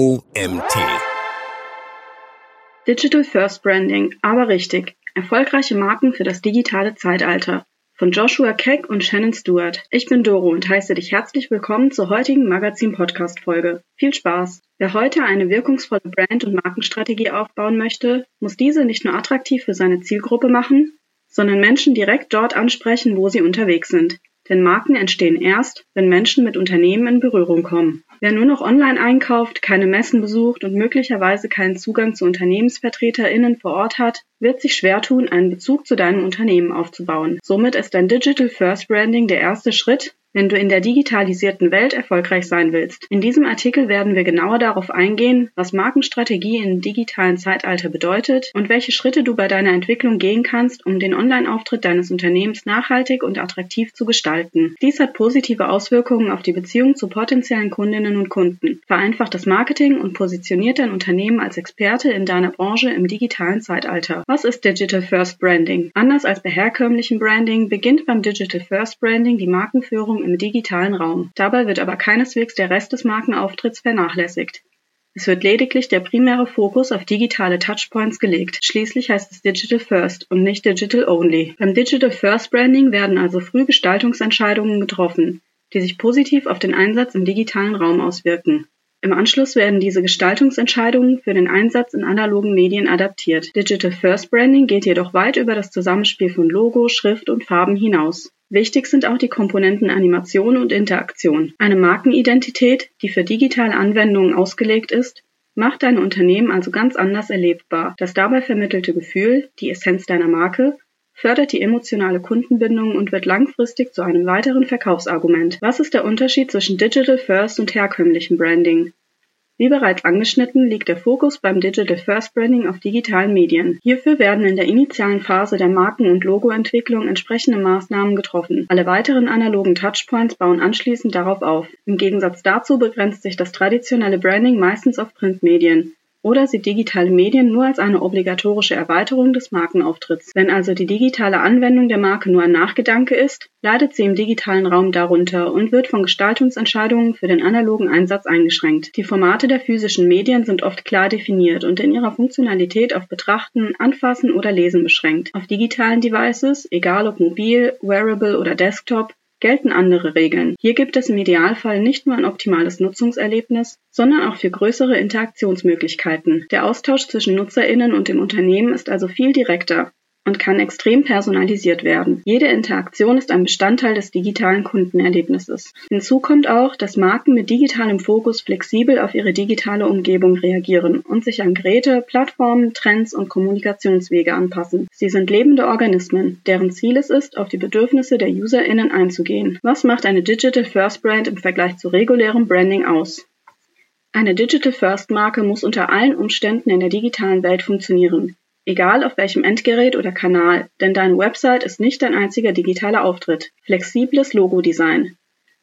OMT. Digital First Branding, aber richtig. Erfolgreiche Marken für das digitale Zeitalter. Von Joshua Keck und Shannon Stewart. Ich bin Doro und heiße dich herzlich willkommen zur heutigen Magazin-Podcast-Folge. Viel Spaß! Wer heute eine wirkungsvolle Brand- und Markenstrategie aufbauen möchte, muss diese nicht nur attraktiv für seine Zielgruppe machen, sondern Menschen direkt dort ansprechen, wo sie unterwegs sind. Denn Marken entstehen erst, wenn Menschen mit Unternehmen in Berührung kommen. Wer nur noch online einkauft, keine Messen besucht und möglicherweise keinen Zugang zu UnternehmensvertreterInnen vor Ort hat, wird sich schwer tun, einen Bezug zu deinem Unternehmen aufzubauen. Somit ist dein Digital First Branding der erste Schritt, wenn du in der digitalisierten Welt erfolgreich sein willst. In diesem Artikel werden wir genauer darauf eingehen, was Markenstrategie im digitalen Zeitalter bedeutet und welche Schritte du bei deiner Entwicklung gehen kannst, um den Online-Auftritt deines Unternehmens nachhaltig und attraktiv zu gestalten. Dies hat positive Auswirkungen auf die Beziehung zu potenziellen Kundinnen und Kunden, vereinfacht das Marketing und positioniert dein Unternehmen als Experte in deiner Branche im digitalen Zeitalter. Was ist Digital First Branding? Anders als bei herkömmlichem Branding beginnt beim Digital First Branding die Markenführung im digitalen Raum. Dabei wird aber keineswegs der Rest des Markenauftritts vernachlässigt. Es wird lediglich der primäre Fokus auf digitale Touchpoints gelegt. Schließlich heißt es Digital First und nicht Digital Only. Beim Digital First Branding werden also früh Gestaltungsentscheidungen getroffen, die sich positiv auf den Einsatz im digitalen Raum auswirken. Im Anschluss werden diese Gestaltungsentscheidungen für den Einsatz in analogen Medien adaptiert. Digital First Branding geht jedoch weit über das Zusammenspiel von Logo, Schrift und Farben hinaus. Wichtig sind auch die Komponenten Animation und Interaktion. Eine Markenidentität, die für digitale Anwendungen ausgelegt ist, macht dein Unternehmen also ganz anders erlebbar. Das dabei vermittelte Gefühl, die Essenz deiner Marke, fördert die emotionale Kundenbindung und wird langfristig zu einem weiteren Verkaufsargument. Was ist der Unterschied zwischen Digital First und herkömmlichem Branding? Wie bereits angeschnitten, liegt der Fokus beim Digital First Branding auf digitalen Medien. Hierfür werden in der initialen Phase der Marken- und Logoentwicklung entsprechende Maßnahmen getroffen. Alle weiteren analogen Touchpoints bauen anschließend darauf auf. Im Gegensatz dazu begrenzt sich das traditionelle Branding meistens auf Printmedien oder sieht digitale Medien nur als eine obligatorische Erweiterung des Markenauftritts. Wenn also die digitale Anwendung der Marke nur ein Nachgedanke ist, leidet sie im digitalen Raum darunter und wird von Gestaltungsentscheidungen für den analogen Einsatz eingeschränkt. Die Formate der physischen Medien sind oft klar definiert und in ihrer Funktionalität auf Betrachten, Anfassen oder Lesen beschränkt. Auf digitalen Devices, egal ob mobil, wearable oder Desktop, gelten andere Regeln. Hier gibt es im Idealfall nicht nur ein optimales Nutzungserlebnis, sondern auch für größere Interaktionsmöglichkeiten. Der Austausch zwischen Nutzerinnen und dem Unternehmen ist also viel direkter und kann extrem personalisiert werden. Jede Interaktion ist ein Bestandteil des digitalen Kundenerlebnisses. Hinzu kommt auch, dass Marken mit digitalem Fokus flexibel auf ihre digitale Umgebung reagieren und sich an Geräte, Plattformen, Trends und Kommunikationswege anpassen. Sie sind lebende Organismen, deren Ziel es ist, auf die Bedürfnisse der UserInnen einzugehen. Was macht eine Digital First Brand im Vergleich zu regulärem Branding aus? Eine Digital First Marke muss unter allen Umständen in der digitalen Welt funktionieren. Egal auf welchem Endgerät oder Kanal, denn deine Website ist nicht dein einziger digitaler Auftritt. Flexibles Logo-Design.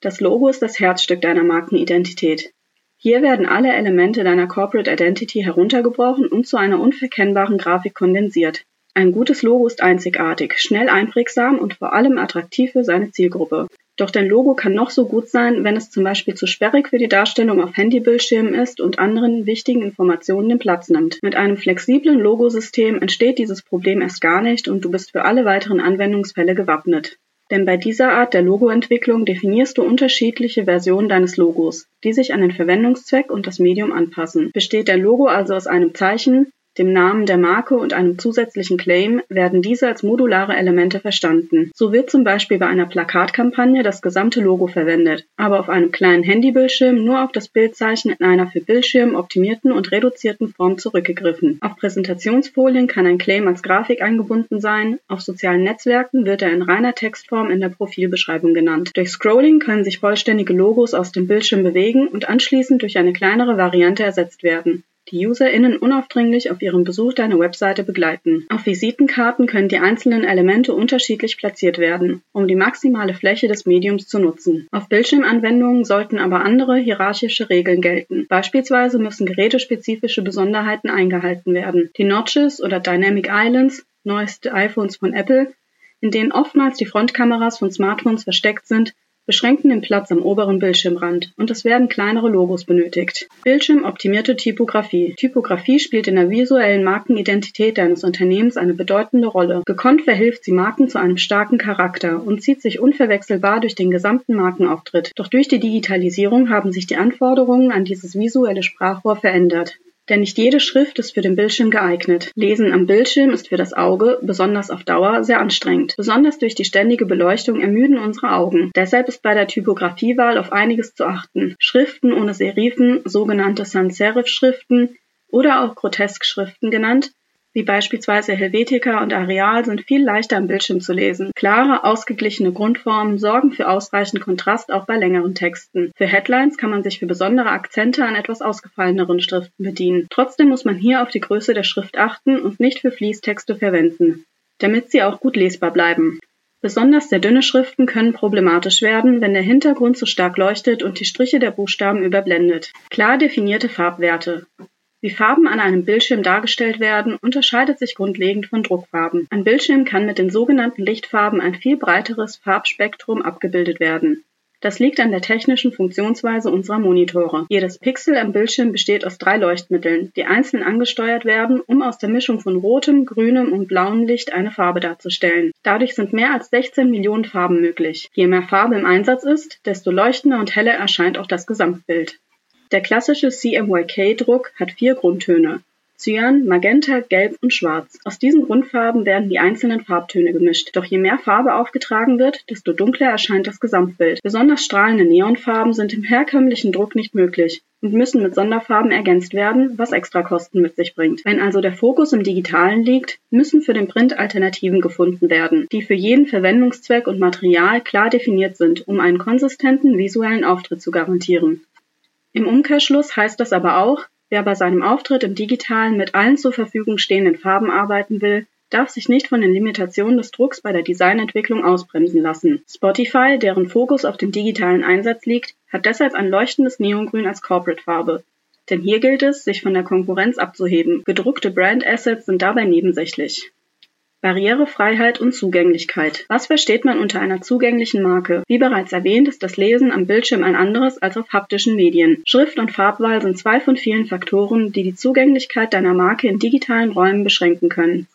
Das Logo ist das Herzstück deiner Markenidentität. Hier werden alle Elemente deiner Corporate Identity heruntergebrochen und zu einer unverkennbaren Grafik kondensiert. Ein gutes Logo ist einzigartig, schnell einprägsam und vor allem attraktiv für seine Zielgruppe. Doch dein Logo kann noch so gut sein, wenn es zum Beispiel zu sperrig für die Darstellung auf Handybildschirmen ist und anderen wichtigen Informationen den Platz nimmt. Mit einem flexiblen Logosystem entsteht dieses Problem erst gar nicht und du bist für alle weiteren Anwendungsfälle gewappnet. Denn bei dieser Art der Logoentwicklung definierst du unterschiedliche Versionen deines Logos, die sich an den Verwendungszweck und das Medium anpassen. Besteht dein Logo also aus einem Zeichen, dem Namen der Marke und einem zusätzlichen Claim werden diese als modulare Elemente verstanden. So wird zum Beispiel bei einer Plakatkampagne das gesamte Logo verwendet, aber auf einem kleinen Handybildschirm nur auf das Bildzeichen in einer für Bildschirm optimierten und reduzierten Form zurückgegriffen. Auf Präsentationsfolien kann ein Claim als Grafik eingebunden sein, auf sozialen Netzwerken wird er in reiner Textform in der Profilbeschreibung genannt. Durch Scrolling können sich vollständige Logos aus dem Bildschirm bewegen und anschließend durch eine kleinere Variante ersetzt werden die UserInnen unaufdringlich auf ihrem Besuch deiner Webseite begleiten. Auf Visitenkarten können die einzelnen Elemente unterschiedlich platziert werden, um die maximale Fläche des Mediums zu nutzen. Auf Bildschirmanwendungen sollten aber andere hierarchische Regeln gelten. Beispielsweise müssen gerätespezifische Besonderheiten eingehalten werden. Die Notches oder Dynamic Islands, neueste iPhones von Apple, in denen oftmals die Frontkameras von Smartphones versteckt sind, beschränken den Platz am oberen Bildschirmrand und es werden kleinere Logos benötigt. Bildschirmoptimierte Typografie. Typografie spielt in der visuellen Markenidentität deines Unternehmens eine bedeutende Rolle. Gekonnt verhilft sie Marken zu einem starken Charakter und zieht sich unverwechselbar durch den gesamten Markenauftritt. Doch durch die Digitalisierung haben sich die Anforderungen an dieses visuelle Sprachrohr verändert. Denn nicht jede Schrift ist für den Bildschirm geeignet. Lesen am Bildschirm ist für das Auge, besonders auf Dauer, sehr anstrengend. Besonders durch die ständige Beleuchtung ermüden unsere Augen. Deshalb ist bei der Typografiewahl auf einiges zu achten. Schriften ohne Serifen, sogenannte Sans-Serif-Schriften oder auch Grotesk-Schriften genannt, wie beispielsweise Helvetica und Areal sind viel leichter am Bildschirm zu lesen. Klare, ausgeglichene Grundformen sorgen für ausreichend Kontrast auch bei längeren Texten. Für Headlines kann man sich für besondere Akzente an etwas ausgefalleneren Schriften bedienen. Trotzdem muss man hier auf die Größe der Schrift achten und nicht für Fließtexte verwenden, damit sie auch gut lesbar bleiben. Besonders sehr dünne Schriften können problematisch werden, wenn der Hintergrund zu stark leuchtet und die Striche der Buchstaben überblendet. Klar definierte Farbwerte. Wie Farben an einem Bildschirm dargestellt werden, unterscheidet sich grundlegend von Druckfarben. Ein Bildschirm kann mit den sogenannten Lichtfarben ein viel breiteres Farbspektrum abgebildet werden. Das liegt an der technischen Funktionsweise unserer Monitore. Jedes Pixel am Bildschirm besteht aus drei Leuchtmitteln, die einzeln angesteuert werden, um aus der Mischung von rotem, grünem und blauem Licht eine Farbe darzustellen. Dadurch sind mehr als 16 Millionen Farben möglich. Je mehr Farbe im Einsatz ist, desto leuchtender und heller erscheint auch das Gesamtbild. Der klassische CMYK-Druck hat vier Grundtöne: Cyan, Magenta, Gelb und Schwarz. Aus diesen Grundfarben werden die einzelnen Farbtöne gemischt. Doch je mehr Farbe aufgetragen wird, desto dunkler erscheint das Gesamtbild. Besonders strahlende Neonfarben sind im herkömmlichen Druck nicht möglich und müssen mit Sonderfarben ergänzt werden, was Extrakosten mit sich bringt. Wenn also der Fokus im Digitalen liegt, müssen für den Print Alternativen gefunden werden, die für jeden Verwendungszweck und Material klar definiert sind, um einen konsistenten visuellen Auftritt zu garantieren. Im Umkehrschluss heißt das aber auch, wer bei seinem Auftritt im Digitalen mit allen zur Verfügung stehenden Farben arbeiten will, darf sich nicht von den Limitationen des Drucks bei der Designentwicklung ausbremsen lassen. Spotify, deren Fokus auf dem digitalen Einsatz liegt, hat deshalb ein leuchtendes Neongrün als Corporate-Farbe. Denn hier gilt es, sich von der Konkurrenz abzuheben. Gedruckte Brand-Assets sind dabei nebensächlich. Barrierefreiheit und Zugänglichkeit. Was versteht man unter einer zugänglichen Marke? Wie bereits erwähnt, ist das Lesen am Bildschirm ein anderes als auf haptischen Medien. Schrift und Farbwahl sind zwei von vielen Faktoren, die die Zugänglichkeit deiner Marke in digitalen Räumen beschränken können.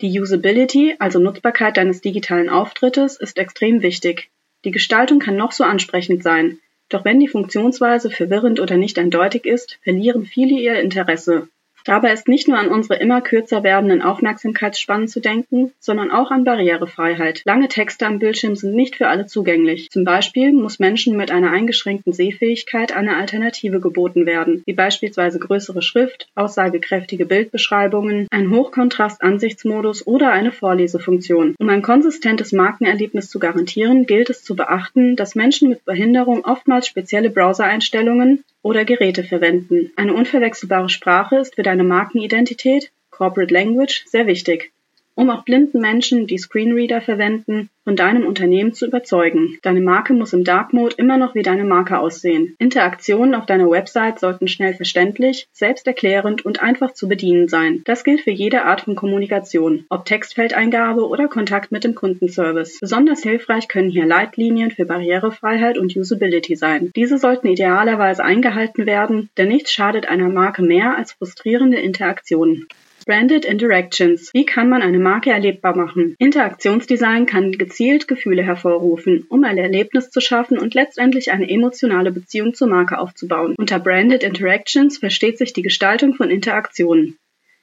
Die Usability, also Nutzbarkeit deines digitalen Auftrittes, ist extrem wichtig. Die Gestaltung kann noch so ansprechend sein. Doch wenn die Funktionsweise verwirrend oder nicht eindeutig ist, verlieren viele ihr Interesse. Dabei ist nicht nur an unsere immer kürzer werdenden Aufmerksamkeitsspannen zu denken, sondern auch an Barrierefreiheit. Lange Texte am Bildschirm sind nicht für alle zugänglich. Zum Beispiel muss Menschen mit einer eingeschränkten Sehfähigkeit eine Alternative geboten werden, wie beispielsweise größere Schrift, aussagekräftige Bildbeschreibungen, ein Hochkontrast-Ansichtsmodus oder eine Vorlesefunktion. Um ein konsistentes Markenerlebnis zu garantieren, gilt es zu beachten, dass Menschen mit Behinderung oftmals spezielle Browser-Einstellungen oder Geräte verwenden. Eine unverwechselbare Sprache ist für deine Markenidentität (Corporate Language) sehr wichtig um auch blinden Menschen, die Screenreader verwenden, von deinem Unternehmen zu überzeugen. Deine Marke muss im Dark Mode immer noch wie deine Marke aussehen. Interaktionen auf deiner Website sollten schnell verständlich, selbsterklärend und einfach zu bedienen sein. Das gilt für jede Art von Kommunikation, ob Textfeldeingabe oder Kontakt mit dem Kundenservice. Besonders hilfreich können hier Leitlinien für Barrierefreiheit und Usability sein. Diese sollten idealerweise eingehalten werden, denn nichts schadet einer Marke mehr als frustrierende Interaktionen. Branded Interactions. Wie kann man eine Marke erlebbar machen? Interaktionsdesign kann gezielt Gefühle hervorrufen, um ein Erlebnis zu schaffen und letztendlich eine emotionale Beziehung zur Marke aufzubauen. Unter Branded Interactions versteht sich die Gestaltung von Interaktionen.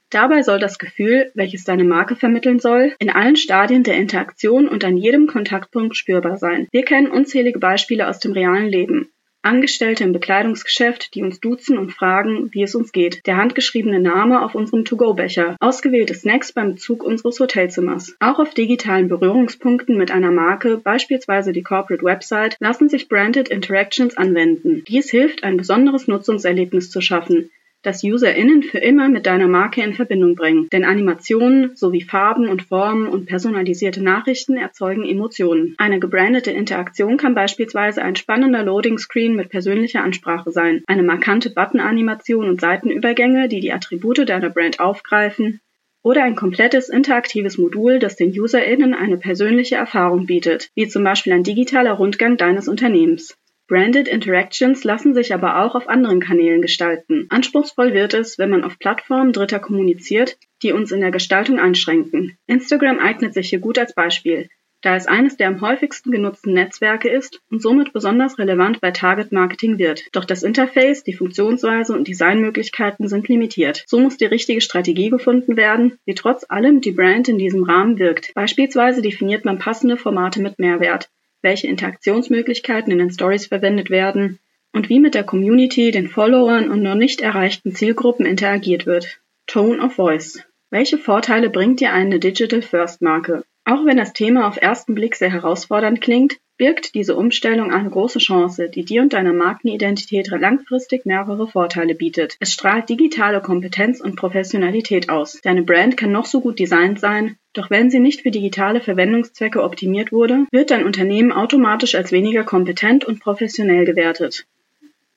Dabei soll das Gefühl, welches deine Marke vermitteln soll, in allen Stadien der Interaktion und an jedem Kontaktpunkt spürbar sein. Wir kennen unzählige Beispiele aus dem realen Leben. Angestellte im Bekleidungsgeschäft, die uns duzen und fragen, wie es uns geht. Der handgeschriebene Name auf unserem To-Go-Becher. Ausgewählte Snacks beim Bezug unseres Hotelzimmers. Auch auf digitalen Berührungspunkten mit einer Marke, beispielsweise die Corporate Website, lassen sich Branded Interactions anwenden. Dies hilft, ein besonderes Nutzungserlebnis zu schaffen, das UserInnen für immer mit deiner Marke in Verbindung bringen. Denn Animationen sowie Farben und Formen und personalisierte Nachrichten erzeugen Emotionen. Eine gebrandete Interaktion kann beispielsweise ein spannender Loading-Screen mit persönlicher Ansprache sein, eine markante Button-Animation und Seitenübergänge, die die Attribute deiner Brand aufgreifen, oder ein komplettes interaktives Modul, das den UserInnen eine persönliche Erfahrung bietet, wie zum Beispiel ein digitaler Rundgang deines Unternehmens. Branded Interactions lassen sich aber auch auf anderen Kanälen gestalten. Anspruchsvoll wird es, wenn man auf Plattformen Dritter kommuniziert, die uns in der Gestaltung einschränken. Instagram eignet sich hier gut als Beispiel da es eines der am häufigsten genutzten Netzwerke ist und somit besonders relevant bei Target Marketing wird. Doch das Interface, die Funktionsweise und Designmöglichkeiten sind limitiert. So muss die richtige Strategie gefunden werden, wie trotz allem die Brand in diesem Rahmen wirkt. Beispielsweise definiert man passende Formate mit Mehrwert, welche Interaktionsmöglichkeiten in den Stories verwendet werden und wie mit der Community, den Followern und noch nicht erreichten Zielgruppen interagiert wird. Tone of Voice. Welche Vorteile bringt dir eine Digital First Marke? Auch wenn das Thema auf ersten Blick sehr herausfordernd klingt, birgt diese Umstellung eine große Chance, die dir und deiner Markenidentität langfristig mehrere Vorteile bietet. Es strahlt digitale Kompetenz und Professionalität aus. Deine Brand kann noch so gut designt sein, doch wenn sie nicht für digitale Verwendungszwecke optimiert wurde, wird dein Unternehmen automatisch als weniger kompetent und professionell gewertet.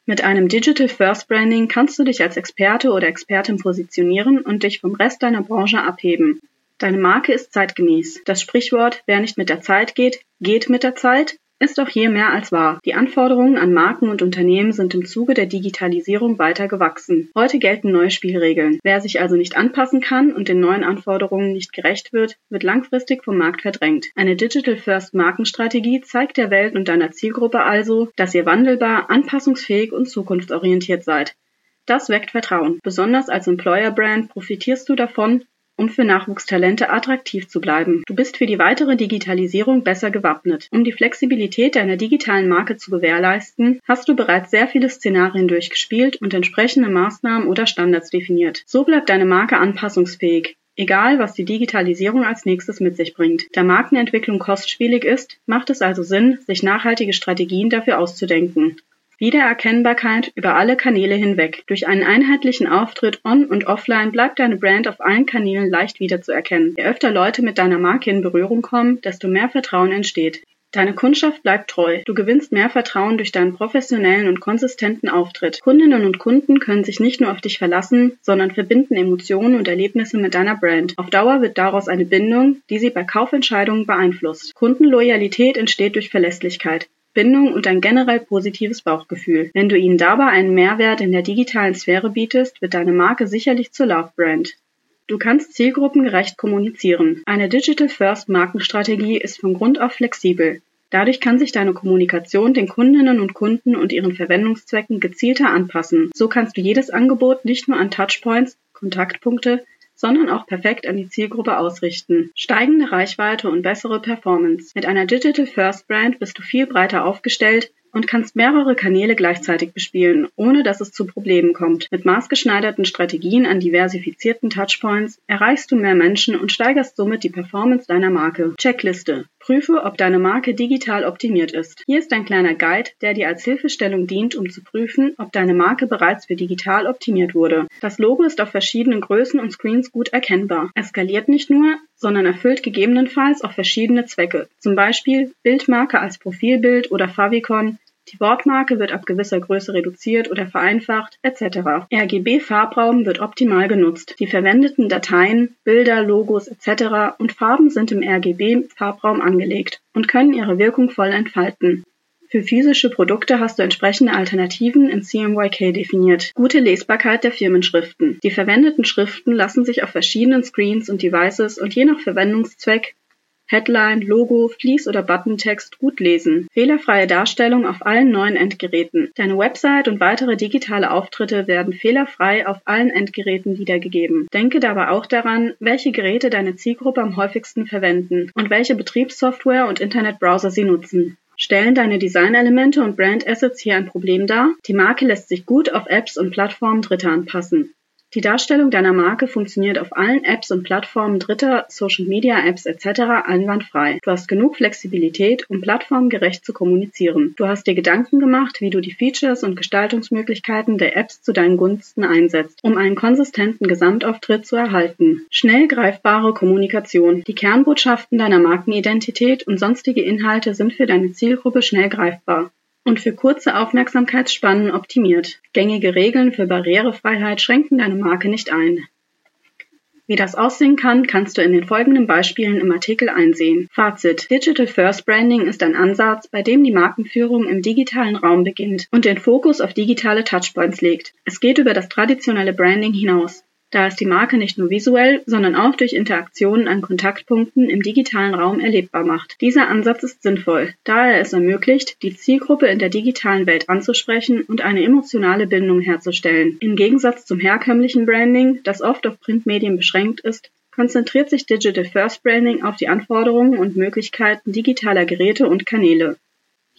Mit einem Digital First Branding kannst du dich als Experte oder Expertin positionieren und dich vom Rest deiner Branche abheben. Deine Marke ist zeitgemäß. Das Sprichwort Wer nicht mit der Zeit geht, geht mit der Zeit ist auch hier mehr als wahr. Die Anforderungen an Marken und Unternehmen sind im Zuge der Digitalisierung weiter gewachsen. Heute gelten neue Spielregeln. Wer sich also nicht anpassen kann und den neuen Anforderungen nicht gerecht wird, wird langfristig vom Markt verdrängt. Eine Digital First Markenstrategie zeigt der Welt und deiner Zielgruppe also, dass ihr wandelbar, anpassungsfähig und zukunftsorientiert seid. Das weckt Vertrauen. Besonders als Employer Brand profitierst du davon, um für Nachwuchstalente attraktiv zu bleiben. Du bist für die weitere Digitalisierung besser gewappnet. Um die Flexibilität deiner digitalen Marke zu gewährleisten, hast du bereits sehr viele Szenarien durchgespielt und entsprechende Maßnahmen oder Standards definiert. So bleibt deine Marke anpassungsfähig. Egal, was die Digitalisierung als nächstes mit sich bringt. Da Markenentwicklung kostspielig ist, macht es also Sinn, sich nachhaltige Strategien dafür auszudenken. Wiedererkennbarkeit über alle Kanäle hinweg. Durch einen einheitlichen Auftritt on und offline bleibt deine Brand auf allen Kanälen leicht wiederzuerkennen. Je öfter Leute mit deiner Marke in Berührung kommen, desto mehr Vertrauen entsteht. Deine Kundschaft bleibt treu. Du gewinnst mehr Vertrauen durch deinen professionellen und konsistenten Auftritt. Kundinnen und Kunden können sich nicht nur auf dich verlassen, sondern verbinden Emotionen und Erlebnisse mit deiner Brand. Auf Dauer wird daraus eine Bindung, die sie bei Kaufentscheidungen beeinflusst. Kundenloyalität entsteht durch Verlässlichkeit. Bindung und ein generell positives Bauchgefühl. Wenn du ihnen dabei einen Mehrwert in der digitalen Sphäre bietest, wird deine Marke sicherlich zur Love Brand. Du kannst zielgruppengerecht kommunizieren. Eine Digital First Markenstrategie ist von Grund auf flexibel. Dadurch kann sich deine Kommunikation den Kundinnen und Kunden und ihren Verwendungszwecken gezielter anpassen. So kannst du jedes Angebot nicht nur an Touchpoints, Kontaktpunkte, sondern auch perfekt an die Zielgruppe ausrichten. Steigende Reichweite und bessere Performance. Mit einer Digital First Brand bist du viel breiter aufgestellt und kannst mehrere Kanäle gleichzeitig bespielen, ohne dass es zu Problemen kommt. Mit maßgeschneiderten Strategien an diversifizierten Touchpoints erreichst du mehr Menschen und steigerst somit die Performance deiner Marke. Checkliste. Prüfe, ob deine Marke digital optimiert ist. Hier ist ein kleiner Guide, der dir als Hilfestellung dient, um zu prüfen, ob deine Marke bereits für digital optimiert wurde. Das Logo ist auf verschiedenen Größen und Screens gut erkennbar. Es skaliert nicht nur, sondern erfüllt gegebenenfalls auch verschiedene Zwecke, zum Beispiel Bildmarke als Profilbild oder Favicon, die Wortmarke wird ab gewisser Größe reduziert oder vereinfacht, etc. RGB-Farbraum wird optimal genutzt. Die verwendeten Dateien, Bilder, Logos etc. und Farben sind im RGB-Farbraum angelegt und können ihre Wirkung voll entfalten. Für physische Produkte hast du entsprechende Alternativen in CMYK definiert. Gute Lesbarkeit der Firmenschriften. Die verwendeten Schriften lassen sich auf verschiedenen Screens und Devices und je nach Verwendungszweck Headline, Logo, Fließ- oder Buttontext gut lesen. Fehlerfreie Darstellung auf allen neuen Endgeräten. Deine Website und weitere digitale Auftritte werden fehlerfrei auf allen Endgeräten wiedergegeben. Denke dabei auch daran, welche Geräte deine Zielgruppe am häufigsten verwenden und welche Betriebssoftware und Internetbrowser sie nutzen. Stellen deine Designelemente und Brand Assets hier ein Problem dar? Die Marke lässt sich gut auf Apps und Plattformen Dritter anpassen. Die Darstellung deiner Marke funktioniert auf allen Apps und Plattformen dritter Social-Media-Apps etc. einwandfrei. Du hast genug Flexibilität, um plattformgerecht zu kommunizieren. Du hast dir Gedanken gemacht, wie du die Features und Gestaltungsmöglichkeiten der Apps zu deinen Gunsten einsetzt, um einen konsistenten Gesamtauftritt zu erhalten. Schnell greifbare Kommunikation. Die Kernbotschaften deiner Markenidentität und sonstige Inhalte sind für deine Zielgruppe schnell greifbar und für kurze Aufmerksamkeitsspannen optimiert. Gängige Regeln für Barrierefreiheit schränken deine Marke nicht ein. Wie das aussehen kann, kannst du in den folgenden Beispielen im Artikel einsehen. Fazit. Digital First Branding ist ein Ansatz, bei dem die Markenführung im digitalen Raum beginnt und den Fokus auf digitale Touchpoints legt. Es geht über das traditionelle Branding hinaus da es die Marke nicht nur visuell, sondern auch durch Interaktionen an Kontaktpunkten im digitalen Raum erlebbar macht. Dieser Ansatz ist sinnvoll, da er es ermöglicht, die Zielgruppe in der digitalen Welt anzusprechen und eine emotionale Bindung herzustellen. Im Gegensatz zum herkömmlichen Branding, das oft auf Printmedien beschränkt ist, konzentriert sich Digital First Branding auf die Anforderungen und Möglichkeiten digitaler Geräte und Kanäle.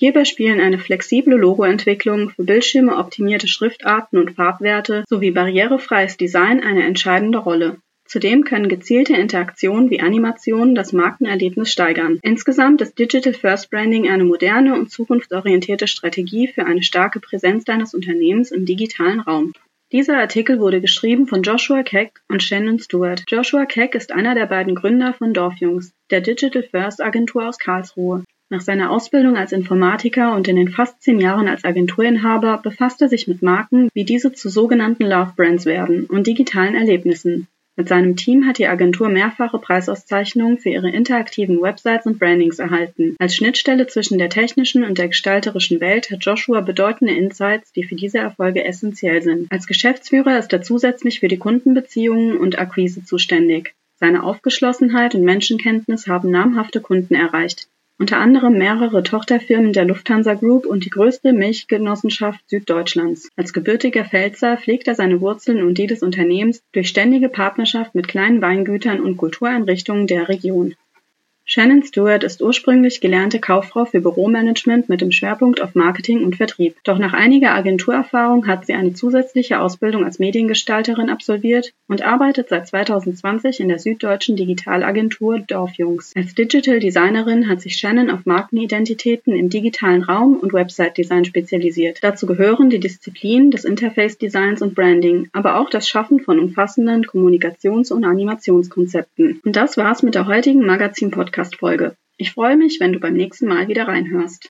Hierbei spielen eine flexible Logoentwicklung, für Bildschirme optimierte Schriftarten und Farbwerte sowie barrierefreies Design eine entscheidende Rolle. Zudem können gezielte Interaktionen wie Animationen das Markenerlebnis steigern. Insgesamt ist Digital First Branding eine moderne und zukunftsorientierte Strategie für eine starke Präsenz deines Unternehmens im digitalen Raum. Dieser Artikel wurde geschrieben von Joshua Keck und Shannon Stewart. Joshua Keck ist einer der beiden Gründer von Dorfjungs, der Digital First Agentur aus Karlsruhe. Nach seiner Ausbildung als Informatiker und in den fast zehn Jahren als Agenturinhaber befasst er sich mit Marken, wie diese zu sogenannten Love Brands werden und digitalen Erlebnissen. Mit seinem Team hat die Agentur mehrfache Preisauszeichnungen für ihre interaktiven Websites und Brandings erhalten. Als Schnittstelle zwischen der technischen und der gestalterischen Welt hat Joshua bedeutende Insights, die für diese Erfolge essentiell sind. Als Geschäftsführer ist er zusätzlich für die Kundenbeziehungen und Akquise zuständig. Seine Aufgeschlossenheit und Menschenkenntnis haben namhafte Kunden erreicht unter anderem mehrere Tochterfirmen der Lufthansa Group und die größte Milchgenossenschaft Süddeutschlands. Als gebürtiger Pfälzer pflegt er seine Wurzeln und die des Unternehmens durch ständige Partnerschaft mit kleinen Weingütern und Kultureinrichtungen der Region. Shannon Stewart ist ursprünglich gelernte Kauffrau für Büromanagement mit dem Schwerpunkt auf Marketing und Vertrieb. Doch nach einiger Agenturerfahrung hat sie eine zusätzliche Ausbildung als Mediengestalterin absolviert und arbeitet seit 2020 in der süddeutschen Digitalagentur Dorfjungs. Als Digital Designerin hat sich Shannon auf Markenidentitäten im digitalen Raum und Website-Design spezialisiert. Dazu gehören die Disziplinen des Interface-Designs und Branding, aber auch das Schaffen von umfassenden Kommunikations- und Animationskonzepten. Und das war's mit der heutigen Magazin-Podcast Podcast-Folge. Ich freue mich, wenn du beim nächsten Mal wieder reinhörst.